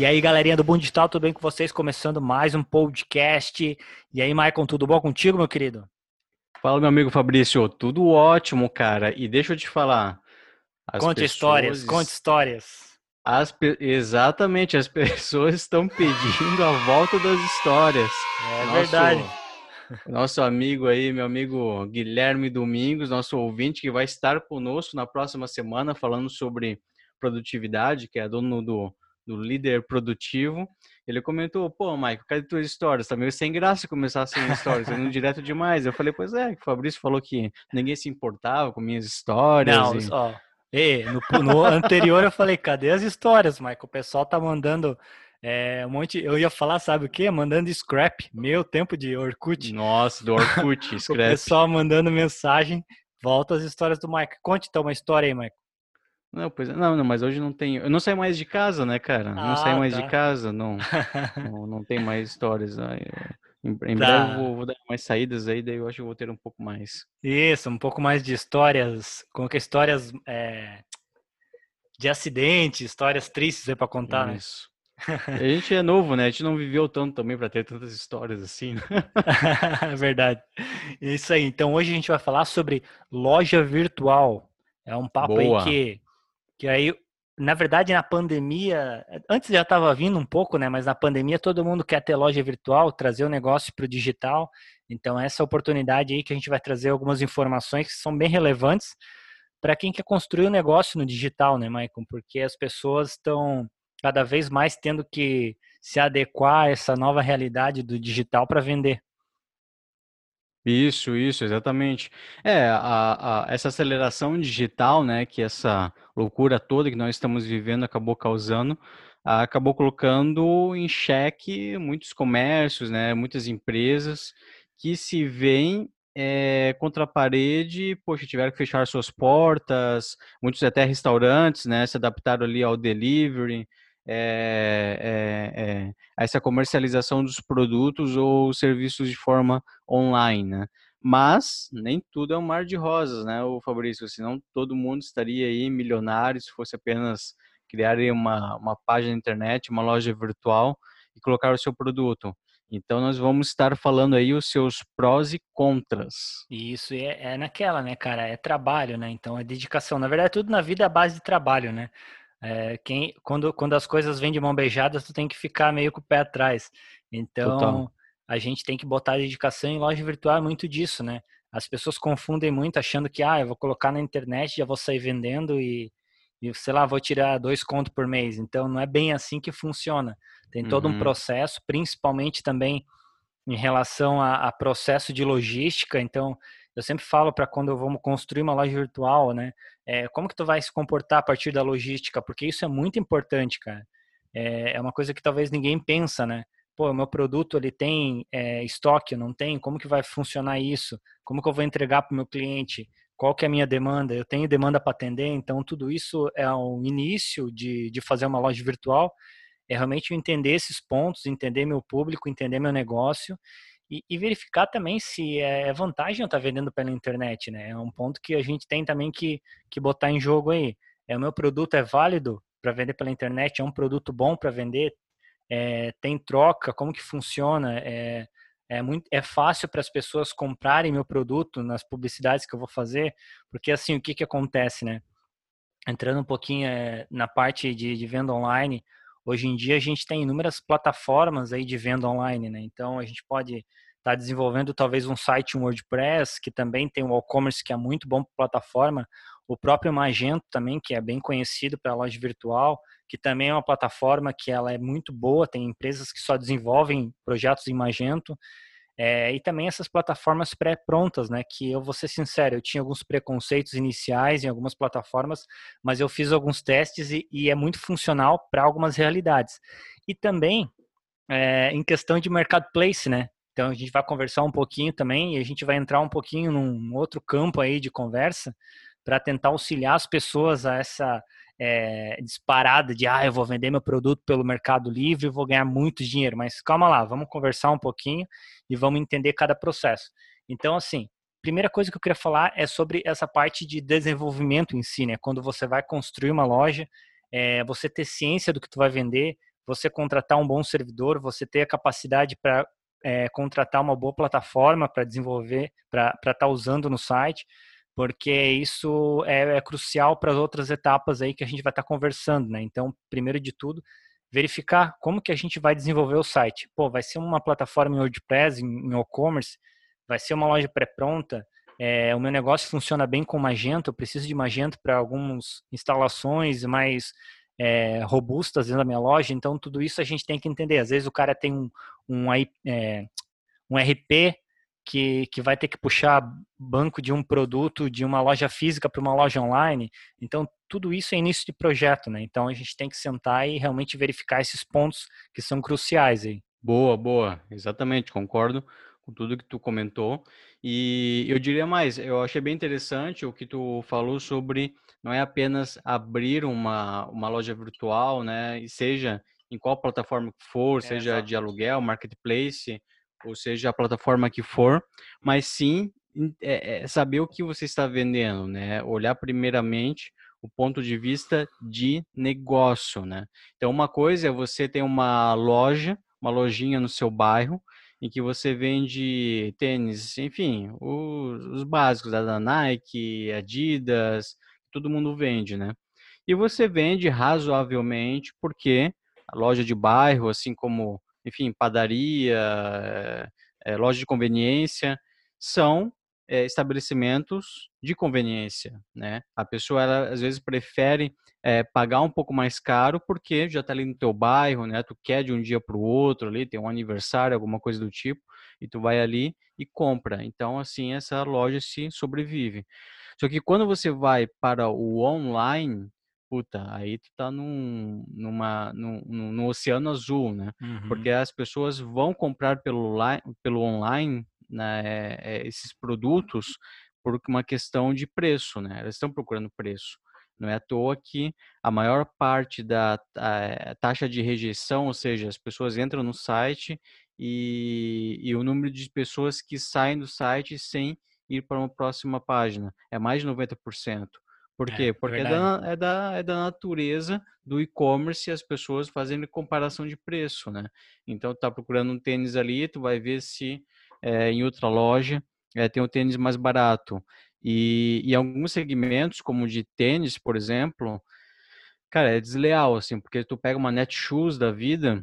E aí, galerinha do Boom Digital, tudo bem com vocês? Começando mais um podcast. E aí, Maicon, tudo bom contigo, meu querido? Fala, meu amigo Fabrício, tudo ótimo, cara. E deixa eu te falar. Conte pessoas... histórias, conte histórias. As pe... Exatamente, as pessoas estão pedindo a volta das histórias. É Nosso... verdade. Nosso amigo aí, meu amigo Guilherme Domingos, nosso ouvinte, que vai estar conosco na próxima semana falando sobre produtividade, que é dono do, do líder produtivo. Ele comentou, pô, Mike, cadê tuas histórias? Tá meio sem graça começar sem histórias, indo direto demais. Eu falei, pois é, o Fabrício falou que ninguém se importava com minhas histórias. Não, e... ó, e, no, no anterior eu falei, cadê as histórias, Mike? O pessoal tá mandando é, um monte, eu ia falar, sabe o quê? Mandando scrap, meu tempo de Orkut. Nossa, do Orkut, scrap. o pessoal mandando mensagem, volta às histórias do Mike. Conte então uma história aí, Mike. Não, pois é, não, não, mas hoje não tenho. Eu não saio mais de casa, né, cara? Ah, não saio mais tá. de casa, não, não, não tem mais histórias. Aí. Em, em tá. breve vou, vou, dar mais saídas aí, daí eu acho que vou ter um pouco mais. Isso, um pouco mais de histórias, como que histórias é, de acidente, histórias tristes aí pra contar, né? Isso. né? A gente é novo, né? A gente não viveu tanto também para ter tantas histórias assim. Né? É verdade. Isso aí. Então hoje a gente vai falar sobre loja virtual. É um papo Boa. aí que que aí, na verdade, na pandemia, antes já estava vindo um pouco, né? Mas na pandemia todo mundo quer ter loja virtual, trazer o negócio para o digital. Então, essa oportunidade aí que a gente vai trazer algumas informações que são bem relevantes para quem quer construir um negócio no digital, né, Maicon? Porque as pessoas estão cada vez mais tendo que se adequar a essa nova realidade do digital para vender. Isso, isso, exatamente. É, a, a, essa aceleração digital, né, que essa loucura toda que nós estamos vivendo acabou causando, acabou colocando em xeque muitos comércios, né, muitas empresas que se veem é, contra a parede, poxa, tiveram que fechar suas portas, muitos até restaurantes, né, se adaptaram ali ao delivery, é, é, é, essa comercialização dos produtos ou serviços de forma online, né? Mas nem tudo é um mar de rosas, né, o Fabrício? Senão todo mundo estaria aí milionário se fosse apenas criar uma, uma página na internet, uma loja virtual e colocar o seu produto. Então nós vamos estar falando aí os seus prós e contras. Isso é, é naquela, né, cara? É trabalho, né? Então é dedicação. Na verdade, tudo na vida é base de trabalho, né? É, quem, quando, quando as coisas vêm de mão beijada, tu tem que ficar meio com o pé atrás. Então, Total. a gente tem que botar a dedicação em loja virtual, é muito disso, né? As pessoas confundem muito achando que, ah, eu vou colocar na internet, já vou sair vendendo e, e sei lá, vou tirar dois contos por mês. Então, não é bem assim que funciona. Tem todo uhum. um processo, principalmente também em relação a, a processo de logística. Então, eu sempre falo para quando vamos construir uma loja virtual, né? É, como que tu vai se comportar a partir da logística? Porque isso é muito importante, cara. É, é uma coisa que talvez ninguém pensa, né? Pô, meu produto ele tem é, estoque, não tem? Como que vai funcionar isso? Como que eu vou entregar para o meu cliente? Qual que é a minha demanda? Eu tenho demanda para atender, então tudo isso é o início de, de fazer uma loja virtual. É realmente entender esses pontos, entender meu público, entender meu negócio e, e, verificar também se é vantagem eu estar tá vendendo pela internet, né? É um ponto que a gente tem também que, que botar em jogo aí. É, o meu produto é válido para vender pela internet? É um produto bom para vender? É, tem troca? Como que funciona? É, é, muito, é fácil para as pessoas comprarem meu produto nas publicidades que eu vou fazer? Porque assim, o que, que acontece, né? Entrando um pouquinho é, na parte de, de venda online, Hoje em dia a gente tem inúmeras plataformas aí de venda online, né? Então a gente pode estar tá desenvolvendo talvez um site um WordPress, que também tem o e-commerce que é muito bom para plataforma, o próprio Magento também, que é bem conhecido para loja virtual, que também é uma plataforma que ela é muito boa, tem empresas que só desenvolvem projetos em Magento. É, e também essas plataformas pré-prontas, né? Que eu vou ser sincero, eu tinha alguns preconceitos iniciais em algumas plataformas, mas eu fiz alguns testes e, e é muito funcional para algumas realidades. E também é, em questão de marketplace, né? Então a gente vai conversar um pouquinho também e a gente vai entrar um pouquinho num outro campo aí de conversa para tentar auxiliar as pessoas a essa é, disparada de ah, eu vou vender meu produto pelo Mercado Livre vou ganhar muito dinheiro. Mas calma lá, vamos conversar um pouquinho e vamos entender cada processo. Então, assim, primeira coisa que eu queria falar é sobre essa parte de desenvolvimento em si, né? Quando você vai construir uma loja, é, você ter ciência do que tu vai vender, você contratar um bom servidor, você ter a capacidade para é, contratar uma boa plataforma para desenvolver, para estar tá usando no site, porque isso é, é crucial para as outras etapas aí que a gente vai estar tá conversando, né? Então, primeiro de tudo, verificar como que a gente vai desenvolver o site. Pô, vai ser uma plataforma em WordPress, em e-commerce, vai ser uma loja pré-pronta, é, o meu negócio funciona bem com Magento, eu preciso de Magento para algumas instalações mais é, robustas dentro da minha loja, então tudo isso a gente tem que entender. Às vezes o cara tem um, um, é, um RP que, que vai ter que puxar banco de um produto de uma loja física para uma loja online, então tudo isso é início de projeto, né? Então a gente tem que sentar e realmente verificar esses pontos que são cruciais aí. Boa, boa, exatamente, concordo com tudo que tu comentou. E eu diria mais, eu achei bem interessante o que tu falou sobre não é apenas abrir uma, uma loja virtual, né? E seja em qual plataforma for, é, seja exatamente. de aluguel, marketplace, ou seja a plataforma que for, mas sim é, é saber o que você está vendendo, né? Olhar primeiramente o ponto de vista de negócio, né? Então, uma coisa é você ter uma loja, uma lojinha no seu bairro, em que você vende tênis, enfim, os, os básicos da Nike, Adidas, todo mundo vende, né? E você vende razoavelmente porque a loja de bairro, assim como, enfim, padaria, é, loja de conveniência, são é, estabelecimentos de conveniência, né? A pessoa, ela, às vezes, prefere é, pagar um pouco mais caro porque já está ali no teu bairro, né? Tu quer de um dia para o outro ali, tem um aniversário, alguma coisa do tipo, e tu vai ali e compra. Então, assim, essa loja se sobrevive. Só que quando você vai para o online, puta, aí tu tá num, numa, num, num oceano azul, né? Uhum. Porque as pessoas vão comprar pelo, pelo online né, é, esses produtos por uma questão de preço, né? Elas estão procurando preço. Não é à toa que a maior parte da taxa de rejeição, ou seja, as pessoas entram no site e, e o número de pessoas que saem do site sem ir para uma próxima página é mais de 90%. Por quê? É, Porque é da, é, da, é da natureza do e-commerce as pessoas fazendo comparação de preço, né? Então, tá procurando um tênis ali, tu vai ver se é, em outra loja é, tem um tênis mais barato. E, e alguns segmentos, como de tênis, por exemplo, cara, é desleal, assim, porque tu pega uma Netshoes da vida,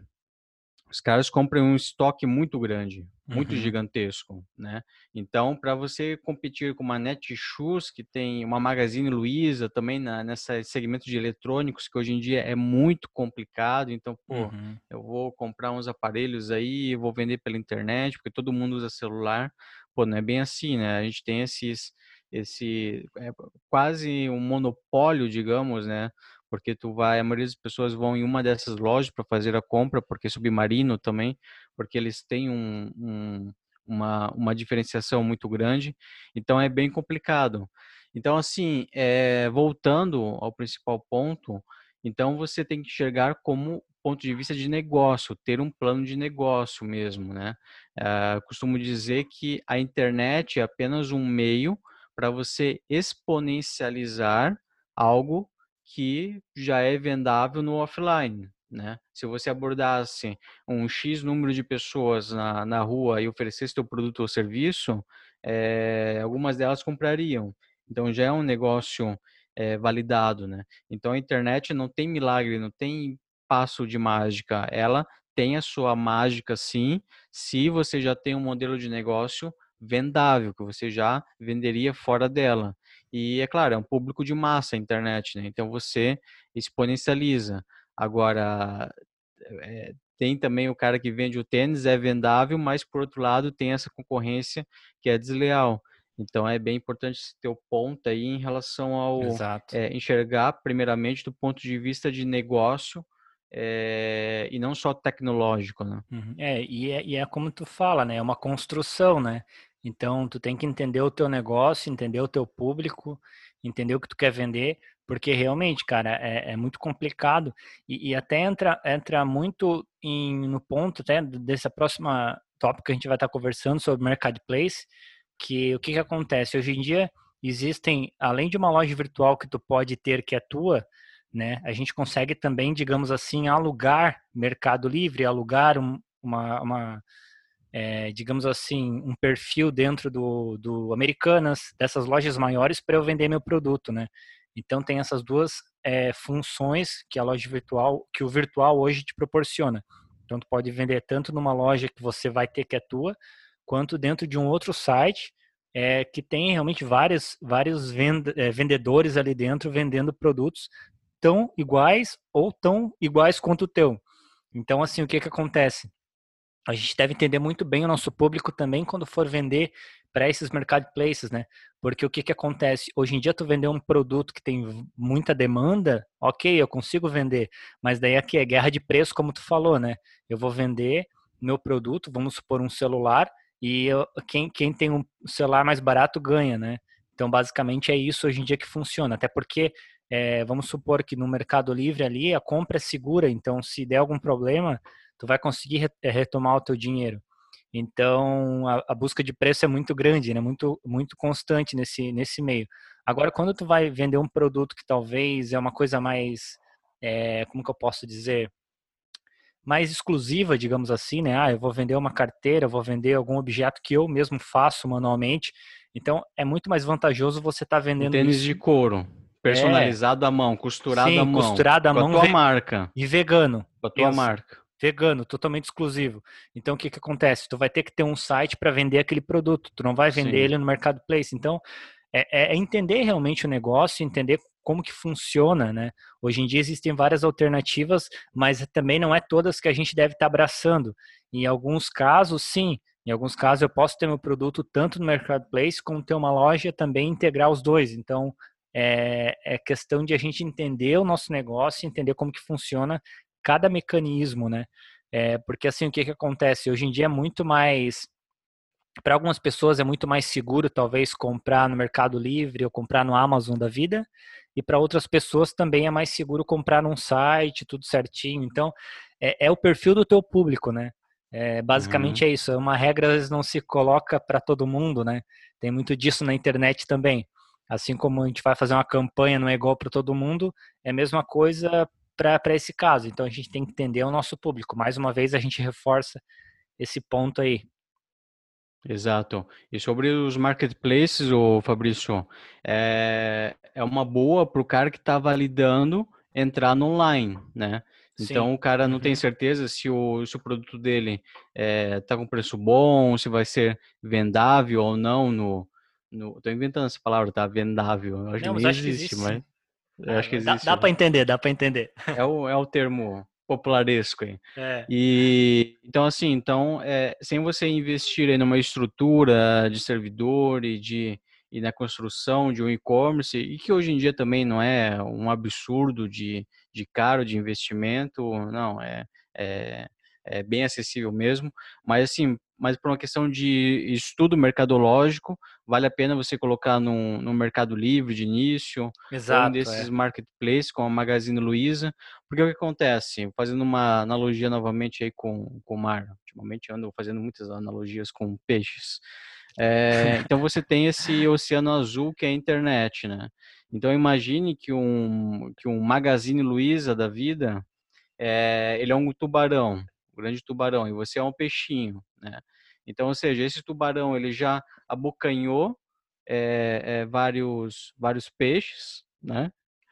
os caras compram um estoque muito grande, muito uhum. gigantesco, né? Então, para você competir com uma Netshoes, que tem uma Magazine Luiza também na, nessa segmento de eletrônicos, que hoje em dia é muito complicado, então, pô, uhum. eu vou comprar uns aparelhos aí, vou vender pela internet, porque todo mundo usa celular. Pô, não é bem assim, né? A gente tem esses esse é quase um monopólio, digamos, né? Porque tu vai, a maioria das pessoas vão em uma dessas lojas para fazer a compra, porque Submarino também, porque eles têm um, um, uma, uma diferenciação muito grande, então é bem complicado. Então, assim, é, voltando ao principal ponto, então você tem que enxergar como ponto de vista de negócio, ter um plano de negócio mesmo, né? É, costumo dizer que a internet é apenas um meio para você exponencializar algo que já é vendável no offline. Né? Se você abordasse um X número de pessoas na, na rua e oferecesse seu produto ou serviço, é, algumas delas comprariam. Então já é um negócio é, validado. Né? Então a internet não tem milagre, não tem passo de mágica. Ela tem a sua mágica sim, se você já tem um modelo de negócio vendável, que você já venderia fora dela. E é claro, é um público de massa a internet, né? Então você exponencializa. Agora, é, tem também o cara que vende o tênis, é vendável, mas por outro lado tem essa concorrência que é desleal. Então é bem importante ter o ponto aí em relação ao é, enxergar primeiramente do ponto de vista de negócio é, e não só tecnológico, né? Uhum. É e, é, e é como tu fala, né? É uma construção, né? Então, tu tem que entender o teu negócio, entender o teu público, entender o que tu quer vender, porque realmente, cara, é, é muito complicado e, e, até entra, entra muito em, no ponto até dessa próxima tópico que a gente vai estar conversando sobre marketplace, que o que, que acontece? Hoje em dia existem, além de uma loja virtual que tu pode ter que é tua, né? A gente consegue também, digamos assim, alugar Mercado Livre, alugar um, uma, uma é, digamos assim, um perfil dentro do, do Americanas, dessas lojas maiores, para eu vender meu produto, né? Então tem essas duas é, funções que a loja virtual, que o virtual hoje te proporciona. Então tu pode vender tanto numa loja que você vai ter que é tua, quanto dentro de um outro site é, que tem realmente vários, vários vend, é, vendedores ali dentro vendendo produtos tão iguais ou tão iguais quanto o teu. Então, assim, o que que acontece? A gente deve entender muito bem o nosso público também quando for vender para esses marketplaces, né? Porque o que que acontece? Hoje em dia tu vender um produto que tem muita demanda, ok, eu consigo vender, mas daí aqui é guerra de preço, como tu falou, né? Eu vou vender meu produto, vamos supor um celular, e eu, quem, quem tem um celular mais barato ganha, né? Então, basicamente é isso hoje em dia que funciona, até porque é, vamos supor que no Mercado Livre ali a compra é segura, então se der algum problema, tu vai conseguir eh, retomar o teu dinheiro. Então a, a, busca de preço é muito grande, né? Muito muito constante nesse nesse meio. Agora quando tu vai vender um produto que talvez é uma coisa mais é, como que eu posso dizer mais exclusiva, digamos assim, né? Ah, eu vou vender uma carteira, vou vender algum objeto que eu mesmo faço manualmente. Então é muito mais vantajoso você estar tá vendendo um tênis isso. de couro Personalizado é. à mão, costurado Sim, à mão. costurado à mão. Com a tua marca. E vegano. Com a tua marca. Vegano, totalmente exclusivo. Então, o que, que acontece? Tu vai ter que ter um site para vender aquele produto. Tu não vai vender Sim. ele no marketplace. Então, é, é, entender realmente o negócio, entender como que funciona, né? Hoje em dia existem várias alternativas, mas também não é todas que a gente deve estar tá abraçando. Em alguns casos, sim. Em alguns casos, eu posso ter meu produto tanto no marketplace como ter uma loja também integrar os dois. Então, é, é questão de a gente entender o nosso negócio, entender como que funciona cada mecanismo, né? É, porque assim, o que, que acontece? Hoje em dia é muito mais para algumas pessoas é muito mais seguro talvez comprar no Mercado Livre ou comprar no Amazon da vida, e para outras pessoas também é mais seguro comprar num site, tudo certinho. Então, é, é o perfil do teu público, né? É, basicamente uhum. é isso. É uma regra às vezes não se coloca para todo mundo, né? Tem muito disso na internet também. Assim como a gente vai fazer uma campanha, não é igual para todo mundo, é a mesma coisa para esse caso. Então a gente tem que entender o nosso público. Mais uma vez a gente reforça esse ponto aí. Exato. E sobre os marketplaces, o Fabrício, é, é uma boa para o cara que está validando entrar no online, né? Então Sim. o cara não uhum. tem certeza se o, se o produto dele está é, tá com preço bom, se vai ser vendável ou não no, no, tô inventando essa palavra, tá? Vendável. Eu acho não, que nem existe, existe, mas. Eu acho que existe. Dá, dá para entender, dá para entender. É o, é o termo popularesco aí. É. E então assim, então é, sem você investir em numa estrutura de servidor e de e na construção de um e-commerce e que hoje em dia também não é um absurdo de, de caro de investimento, não é, é é bem acessível mesmo, mas assim, mas por uma questão de estudo mercadológico, vale a pena você colocar no, no Mercado Livre de início, Exato, um desses é. marketplaces, como a Magazine Luiza, porque o que acontece, fazendo uma analogia novamente aí com, com o mar, ultimamente ando fazendo muitas analogias com peixes, é, então você tem esse oceano azul que é a internet, né? Então imagine que um, que um Magazine Luiza da vida, é, ele é um tubarão, grande tubarão, e você é um peixinho, né? Então, ou seja, esse tubarão ele já abocanhou é, é, vários vários peixes, né?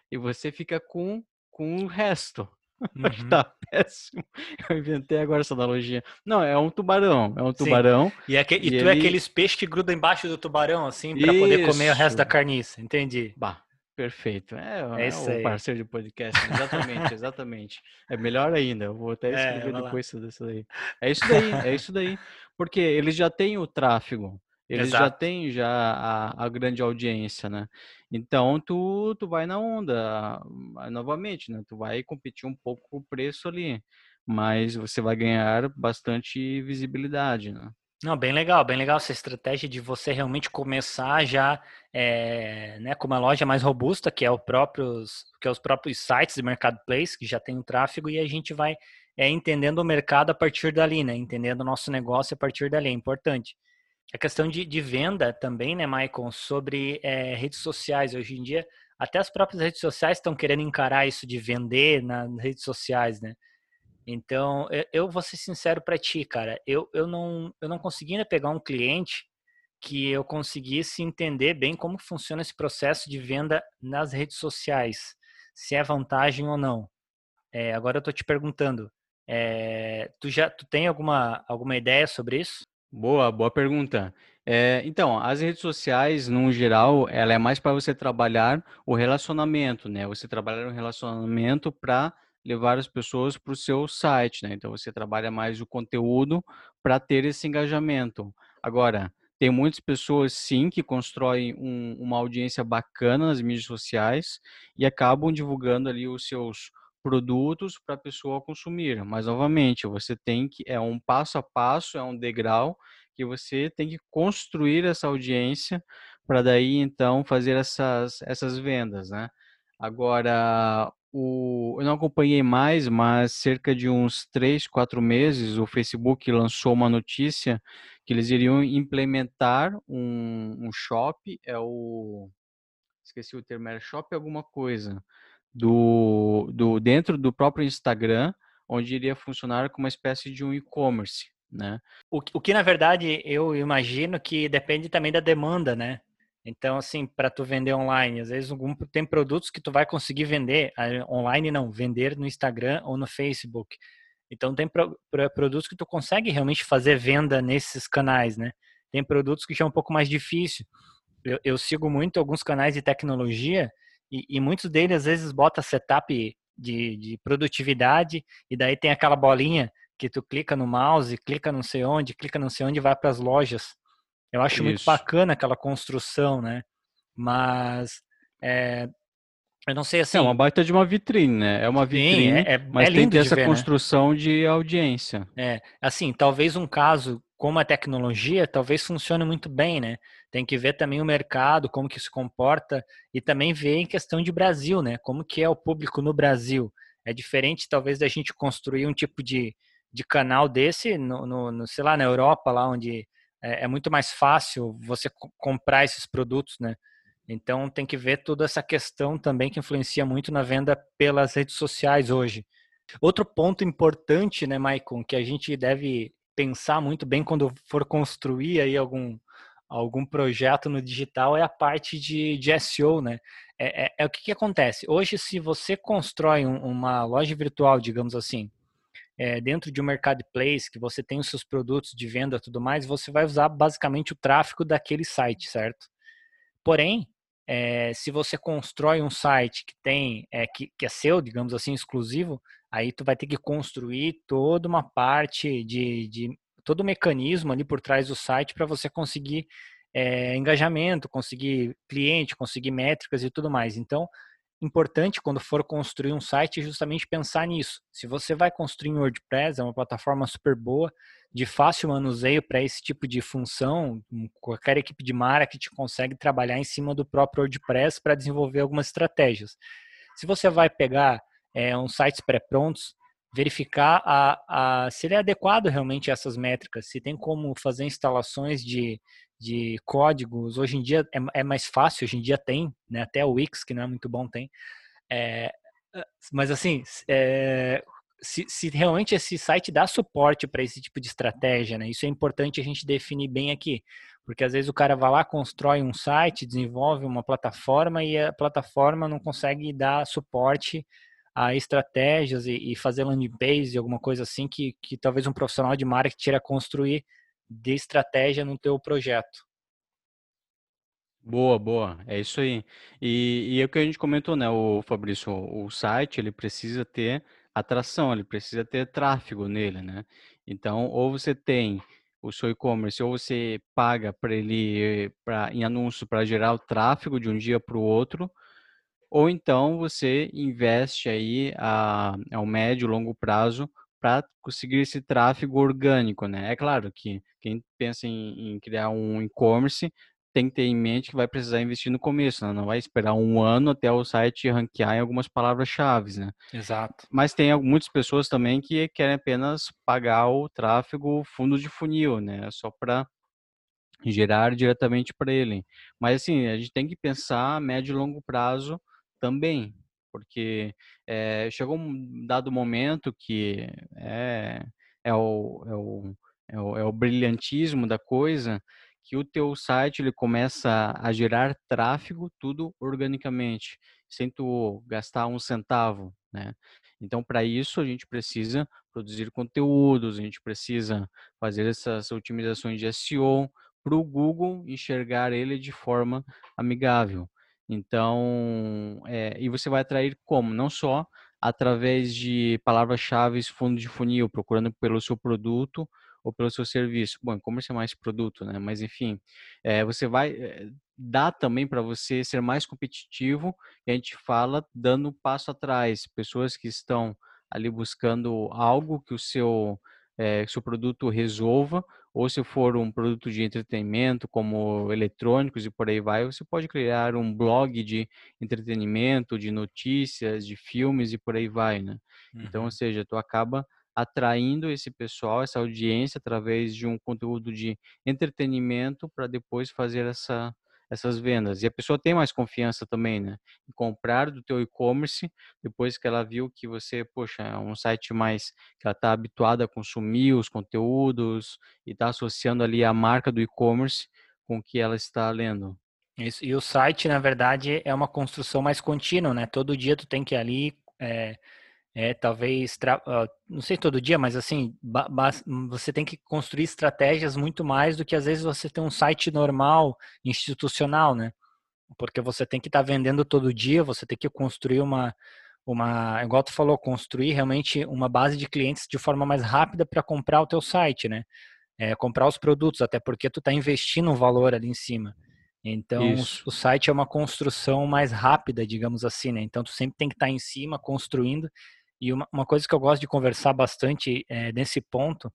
E você fica com com o resto. Uhum. tá péssimo. Eu inventei agora essa analogia. Não, é um tubarão. É um tubarão. Sim. E, é que, e, e tu é ele... é aqueles peixes que grudam embaixo do tubarão, assim, para poder comer o resto da carniça. Entendi. Bah, Perfeito. É, é, é o parceiro de podcast. Exatamente, exatamente. É melhor ainda. Eu vou até é, escrever é, depois disso daí. É isso daí, é isso daí. Porque eles já têm o tráfego. Eles Exato. já têm já a, a, grande audiência, né? Então tu, tu vai na onda novamente, né? Tu vai competir um pouco com o preço ali, mas você vai ganhar bastante visibilidade, né? Não, bem legal, bem legal essa estratégia de você realmente começar já é, né, com uma loja mais robusta, que é, o próprios, que é os próprios sites de marketplace, que já tem o tráfego, e a gente vai é, entendendo o mercado a partir dali, né? Entendendo o nosso negócio a partir dali, é importante. A questão de, de venda também, né, Michael, sobre é, redes sociais. Hoje em dia, Até as próprias redes sociais estão querendo encarar isso de vender nas redes sociais, né? Então, eu, vou ser sincero para ti, cara. Eu, eu, não, eu não consegui ainda pegar um cliente que eu conseguisse entender bem como funciona esse processo de venda nas redes sociais, se é vantagem ou não. É, agora eu estou te perguntando, é, tu já tu tem alguma, alguma ideia sobre isso? Boa, boa pergunta. É, então, as redes sociais, no geral, ela é mais para você trabalhar o relacionamento, né? Você trabalhar o relacionamento para levar as pessoas para o seu site, né? Então, você trabalha mais o conteúdo para ter esse engajamento. Agora, tem muitas pessoas, sim, que constroem um, uma audiência bacana nas mídias sociais e acabam divulgando ali os seus produtos para a pessoa consumir. Mas, novamente, você tem que, é um passo a passo, é um degrau que você tem que construir essa audiência para daí, então, fazer essas, essas vendas, né? Agora, o, eu não acompanhei mais, mas cerca de uns três, quatro meses, o Facebook lançou uma notícia que eles iriam implementar um, um shop, é o... esqueci o termo, era shop alguma coisa, do, do dentro do próprio Instagram, onde iria funcionar como uma espécie de um e-commerce, né? O, o que na verdade eu imagino que depende também da demanda, né? Então, assim, para tu vender online, às vezes algum, tem produtos que tu vai conseguir vender online, não, vender no Instagram ou no Facebook. Então, tem pro, pro, produtos que tu consegue realmente fazer venda nesses canais, né? Tem produtos que já é um pouco mais difícil. Eu, eu sigo muito alguns canais de tecnologia e, e muitos deles às vezes bota setup de, de produtividade e daí tem aquela bolinha que tu clica no mouse, clica não sei onde, clica não sei onde e vai para as lojas. Eu acho Isso. muito bacana aquela construção, né? Mas é, eu não sei assim. É uma baita de uma vitrine, né? É uma vitrine, Sim, é, é, mas é tem essa ver, né? construção né? de audiência. É, assim, talvez um caso como a tecnologia, talvez funcione muito bem, né? Tem que ver também o mercado, como que se comporta e também ver em questão de Brasil, né? Como que é o público no Brasil. É diferente, talvez, da gente construir um tipo de, de canal desse, no, no, no sei lá, na Europa, lá onde é, é muito mais fácil você comprar esses produtos, né? Então tem que ver toda essa questão também que influencia muito na venda pelas redes sociais hoje. Outro ponto importante, né, Maicon, que a gente deve pensar muito bem quando for construir aí algum, algum projeto no digital é a parte de, de SEO, né? É, é, é o que, que, acontece. Hoje, se você constrói um, uma loja virtual, digamos assim, é, dentro de um marketplace, que você tem os seus produtos de venda tudo mais, você vai usar basicamente o tráfego daquele site, certo? Porém, é, se você constrói um site que tem é, que, que, é seu, digamos assim, exclusivo, aí tu vai ter que construir toda uma parte de, de todo o mecanismo ali por trás do site para você conseguir é, engajamento, conseguir cliente, conseguir métricas e tudo mais. Então, importante quando for construir um site justamente pensar nisso. Se você vai construir um WordPress, é uma plataforma super boa, de fácil manuseio para esse tipo de função, qualquer equipe de marketing consegue trabalhar em cima do próprio WordPress para desenvolver algumas estratégias. Se você vai pegar é, uns sites pré-prontos, verificar a, a, se ele é adequado realmente a essas métricas, se tem como fazer instalações de de códigos. Hoje em dia é, é, mais fácil, hoje em dia tem, né? Até o Wix, que não é muito bom, tem. É, mas assim, é, se, se, realmente esse site dá suporte para esse tipo de estratégia, né? Isso é importante a gente definir bem aqui. Porque às vezes o cara vai lá, constrói um site, desenvolve uma plataforma e a plataforma não consegue dar suporte a estratégias e, e fazer landing page, alguma coisa assim que, que talvez um profissional de marketing irá construir de estratégia no teu projeto. Boa, boa, é isso aí. E, e é o que a gente comentou, né, o Fabrício, o site ele precisa ter atração, ele precisa ter tráfego nele, né? Então, ou você tem o seu e-commerce, ou você paga para ele pra, em anúncio para gerar o tráfego de um dia para o outro, ou então você investe aí a, a um médio, longo prazo para conseguir esse tráfego orgânico, né? É claro que quem pensa em, em criar um e-commerce tem que ter em mente que vai precisar investir no começo, né? não vai esperar um ano até o site ranquear em algumas palavras-chave, né? Exato. Mas tem muitas pessoas também que querem apenas pagar o tráfego fundo de funil, né? Só para gerar diretamente para ele. Mas assim, a gente tem que pensar a médio e longo prazo também, porque é, chegou um dado momento que é, é, o, é, o, é, o, é o brilhantismo da coisa, que o teu site ele começa a gerar tráfego tudo organicamente, sem tu gastar um centavo, né? Então, para isso, a gente precisa produzir conteúdos, a gente precisa fazer essas otimizações de SEO, para o Google enxergar ele de forma amigável. Então, é, e você vai atrair como? Não só através de palavras-chave fundo de funil, procurando pelo seu produto ou pelo seu serviço. Bom, e-commerce é mais produto, né? Mas enfim, é, você vai é, dar também para você ser mais competitivo. E a gente fala dando um passo atrás, pessoas que estão ali buscando algo que o seu é, seu produto resolva, ou se for um produto de entretenimento, como eletrônicos e por aí vai, você pode criar um blog de entretenimento, de notícias, de filmes e por aí vai, né? Uhum. Então, ou uhum. seja, tu acaba atraindo esse pessoal, essa audiência através de um conteúdo de entretenimento para depois fazer essa essas vendas. E a pessoa tem mais confiança também, né? Em comprar do teu e-commerce, depois que ela viu que você, poxa, é um site mais que ela está habituada a consumir os conteúdos e está associando ali a marca do e-commerce com o que ela está lendo. Isso. E o site, na verdade, é uma construção mais contínua, né? Todo dia tu tem que ir ali é é, talvez, não sei todo dia, mas assim, você tem que construir estratégias muito mais do que às vezes você tem um site normal, institucional, né? Porque você tem que estar tá vendendo todo dia, você tem que construir uma, uma, igual tu falou, construir realmente uma base de clientes de forma mais rápida para comprar o teu site, né? É, comprar os produtos, até porque tu está investindo um valor ali em cima. Então, Isso. o site é uma construção mais rápida, digamos assim, né? Então, tu sempre tem que estar tá em cima, construindo, e uma, uma coisa que eu gosto de conversar bastante é, nesse ponto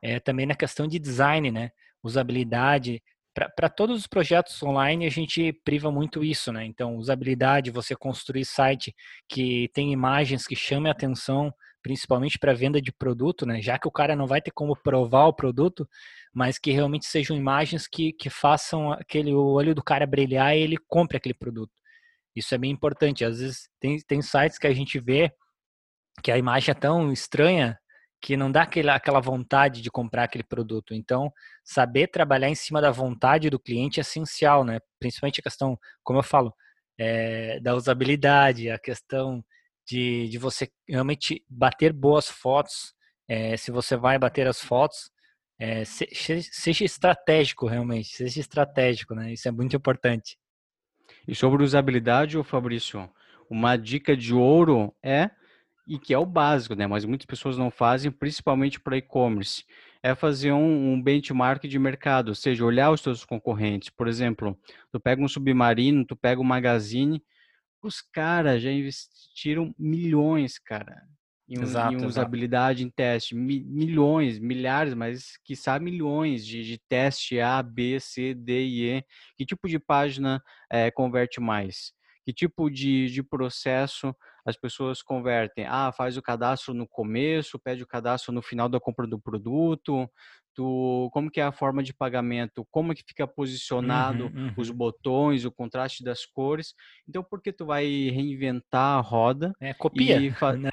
é também na questão de design, né? Usabilidade. Para todos os projetos online, a gente priva muito isso, né? Então, usabilidade, você construir site que tem imagens que chamem atenção, principalmente para venda de produto, né? Já que o cara não vai ter como provar o produto, mas que realmente sejam imagens que, que façam aquele o olho do cara brilhar e ele compre aquele produto. Isso é bem importante. Às vezes tem, tem sites que a gente vê que a imagem é tão estranha que não dá aquela, aquela vontade de comprar aquele produto. Então, saber trabalhar em cima da vontade do cliente é essencial, né? Principalmente a questão, como eu falo, é, da usabilidade, a questão de, de você realmente bater boas fotos. É, se você vai bater as fotos, é, seja estratégico realmente, seja estratégico, né? Isso é muito importante. E sobre usabilidade, Fabrício, uma dica de ouro é e que é o básico, né? Mas muitas pessoas não fazem, principalmente para e-commerce. É fazer um, um, benchmark de mercado, ou seja, olhar os seus concorrentes. Por exemplo, tu pega um Submarino, tu pega um Magazine, os caras já investiram milhões, cara, em, exato, em usabilidade exato. em teste. Mi, milhões, milhares, mas quiçá milhões de, de teste A, B, C, D e E. Que tipo de página é, converte mais? Que tipo de, de processo as pessoas convertem? Ah, faz o cadastro no começo, pede o cadastro no final da compra do produto, tu, como que é a forma de pagamento, como que fica posicionado uhum, uhum. os botões, o contraste das cores. Então, por que tu vai reinventar a roda? É, copia, e né?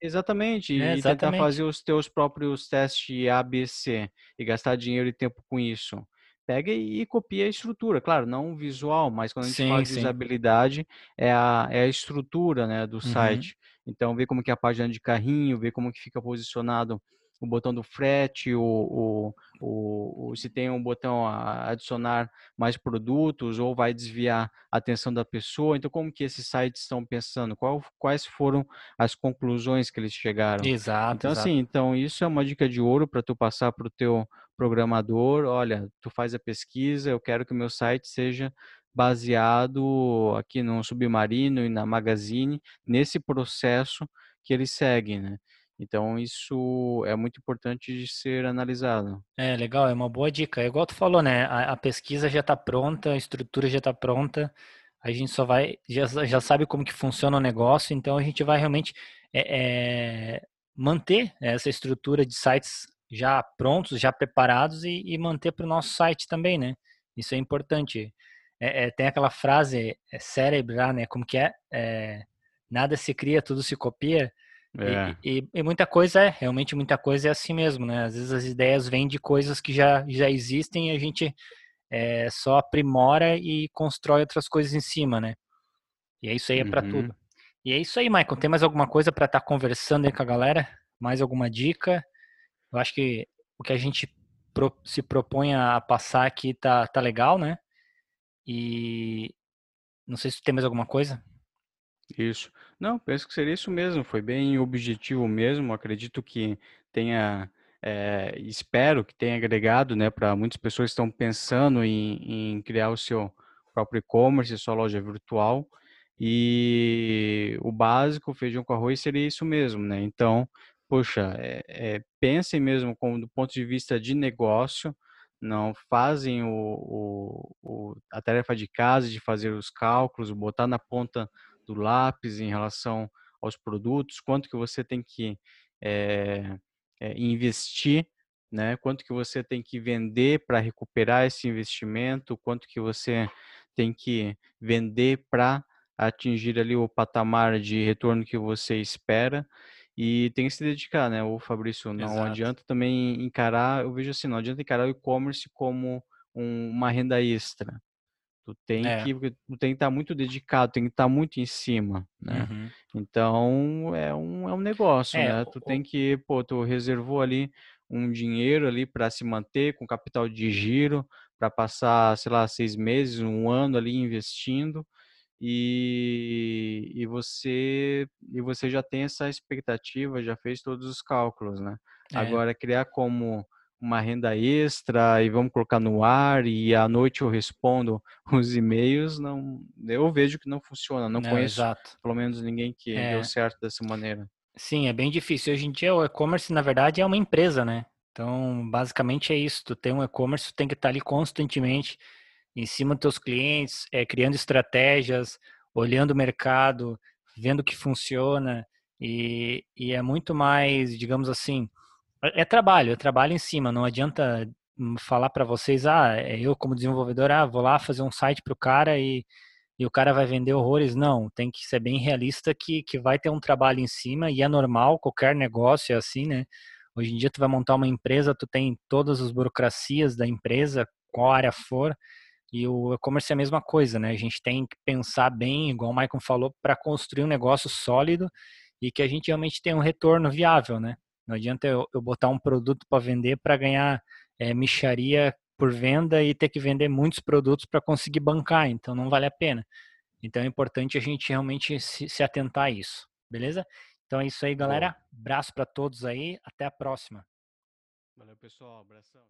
Exatamente, é, e tentar fazer os teus próprios testes ABC e gastar dinheiro e tempo com isso pega e copia a estrutura. Claro, não o visual, mas quando a gente sim, fala de usabilidade, é a, é a estrutura né, do uhum. site. Então, ver como que é a página de carrinho, ver como que fica posicionado o botão do frete, o, o, o, se tem um botão a adicionar mais produtos ou vai desviar a atenção da pessoa. Então, como que esses sites estão pensando? Qual, quais foram as conclusões que eles chegaram? Exato. Então, exato. assim, então isso é uma dica de ouro para tu passar para o teu programador. Olha, tu faz a pesquisa, eu quero que o meu site seja baseado aqui no Submarino e na Magazine, nesse processo que eles seguem, né? Então, isso é muito importante de ser analisado. É, legal, é uma boa dica. É igual tu falou, né? A, a pesquisa já está pronta, a estrutura já está pronta, a gente só vai, já, já sabe como que funciona o negócio, então a gente vai realmente é, é, manter essa estrutura de sites já prontos, já preparados e, e manter para o nosso site também, né? Isso é importante. É, é, tem aquela frase é, cérebro, né? Como que é? é? Nada se cria, tudo se copia. É. E, e, e, muita coisa é, realmente muita coisa é assim mesmo, né? Às vezes as ideias vêm de coisas que já, já existem e a gente é, só aprimora e constrói outras coisas em cima, né? E é isso aí é para uhum. tudo. E é isso aí, Michael. Tem mais alguma coisa para estar tá conversando aí com a galera? Mais alguma dica? Eu acho que o que a gente pro, se propõe a passar aqui tá, tá legal, né? E não sei se tem mais alguma coisa. Isso. Não, penso que seria isso mesmo. Foi bem objetivo mesmo. Acredito que tenha, é, espero que tenha agregado, né, para muitas pessoas que estão pensando em, em criar o seu próprio e-commerce, sua loja virtual. E o básico, feijão com arroz, seria isso mesmo, né? Então, poxa, é, é, pensem mesmo como do ponto de vista de negócio, não fazem o, o, o, a tarefa de casa de fazer os cálculos, botar na ponta do lápis em relação aos produtos, quanto que você tem que é, é, investir, né? Quanto que você tem que vender para recuperar esse investimento, quanto que você tem que vender para atingir ali o patamar de retorno que você espera e tem que se dedicar, né? O Fabrício, não Exato. adianta também encarar, eu vejo assim, não adianta encarar o e-commerce como um, uma renda extra. Tu tem é. que tu tem que estar muito dedicado, tem que estar muito em cima, né? Uhum. Então é um, é um negócio, é, né? Tu o... tem que, pô, tu reservou ali um dinheiro ali para se manter com capital de giro, para passar, sei lá, seis meses, um ano ali investindo e, e você e você já tem essa expectativa, já fez todos os cálculos, né? É. Agora criar como uma renda extra e vamos colocar no ar e à noite eu respondo os e-mails, não, eu vejo que não funciona, não, não conheço exato. pelo menos ninguém que é. deu certo dessa maneira. Sim, é bem difícil. Hoje em dia o e-commerce na verdade é uma empresa, né? Então, basicamente é isso, tu tem um e-commerce, tu tem que estar ali constantemente em cima dos teus clientes, é, criando estratégias, olhando o mercado, vendo o que funciona e, e é muito mais, digamos assim, é, é trabalho, é trabalho em cima. Não adianta hum, falar para vocês, ah, é eu como desenvolvedor, ah, vou lá fazer um site para o cara e, e o cara vai vender horrores. Não, tem que ser bem realista que, que vai ter um trabalho em cima e é normal, qualquer negócio é assim, né? Hoje em dia tu vai montar uma empresa, tu tem todas as burocracias da empresa, qual área for, e o e-commerce é a mesma coisa, né? A gente tem que pensar bem, igual o Michael falou, para construir um negócio sólido e que a gente realmente tenha um retorno viável, né? Não adianta eu, eu botar um produto para vender para ganhar é, micharia por venda e ter que vender muitos produtos para conseguir bancar, então não vale a pena. Então é importante a gente realmente se, se atentar a isso, beleza? Então é isso aí, galera. Abraço para todos aí. Até a próxima. Valeu, pessoal. Abração.